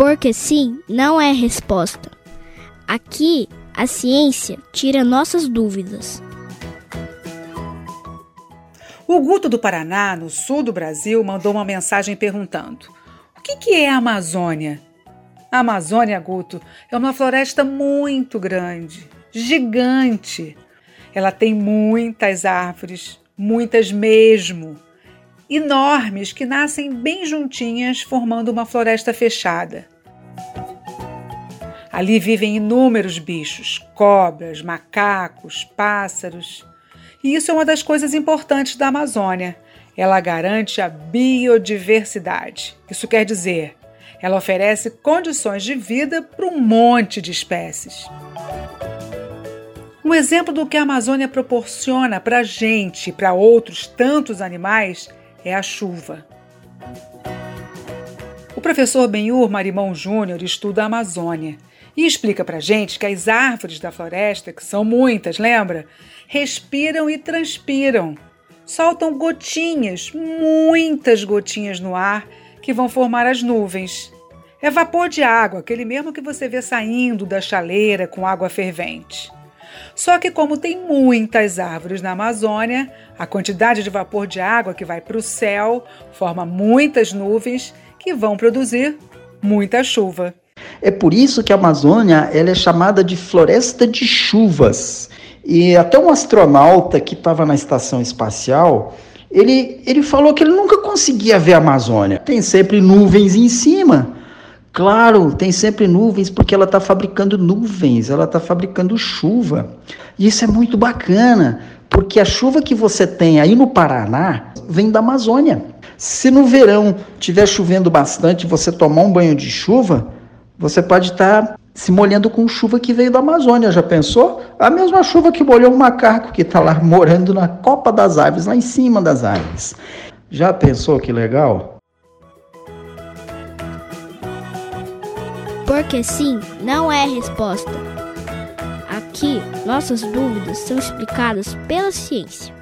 Porque sim não é resposta. Aqui, a ciência tira nossas dúvidas. O Guto do Paraná, no sul do Brasil, mandou uma mensagem perguntando: O que, que é a Amazônia? A Amazônia, Guto, é uma floresta muito grande, gigante. Ela tem muitas árvores, muitas mesmo, enormes que nascem bem juntinhas, formando uma floresta fechada. Ali vivem inúmeros bichos, cobras, macacos, pássaros. E isso é uma das coisas importantes da Amazônia. Ela garante a biodiversidade. Isso quer dizer, ela oferece condições de vida para um monte de espécies. Um exemplo do que a Amazônia proporciona para a gente e para outros tantos animais é a chuva. O professor Benhur Marimão Júnior estuda a Amazônia e explica para a gente que as árvores da floresta, que são muitas, lembra? Respiram e transpiram. Soltam gotinhas, muitas gotinhas no ar que vão formar as nuvens. É vapor de água, aquele mesmo que você vê saindo da chaleira com água fervente. Só que, como tem muitas árvores na Amazônia, a quantidade de vapor de água que vai para o céu forma muitas nuvens que vão produzir muita chuva. É por isso que a Amazônia ela é chamada de floresta de chuvas. E até um astronauta que estava na estação espacial, ele, ele falou que ele nunca conseguia ver a Amazônia. Tem sempre nuvens em cima. Claro, tem sempre nuvens porque ela está fabricando nuvens, ela está fabricando chuva. E isso é muito bacana, porque a chuva que você tem aí no Paraná vem da Amazônia. Se no verão estiver chovendo bastante você tomar um banho de chuva, você pode estar se molhando com chuva que veio da Amazônia. Já pensou? A mesma chuva que molhou um macaco que está lá morando na copa das árvores, lá em cima das árvores. Já pensou que legal? Porque sim não é resposta. Aqui, nossas dúvidas são explicadas pela ciência.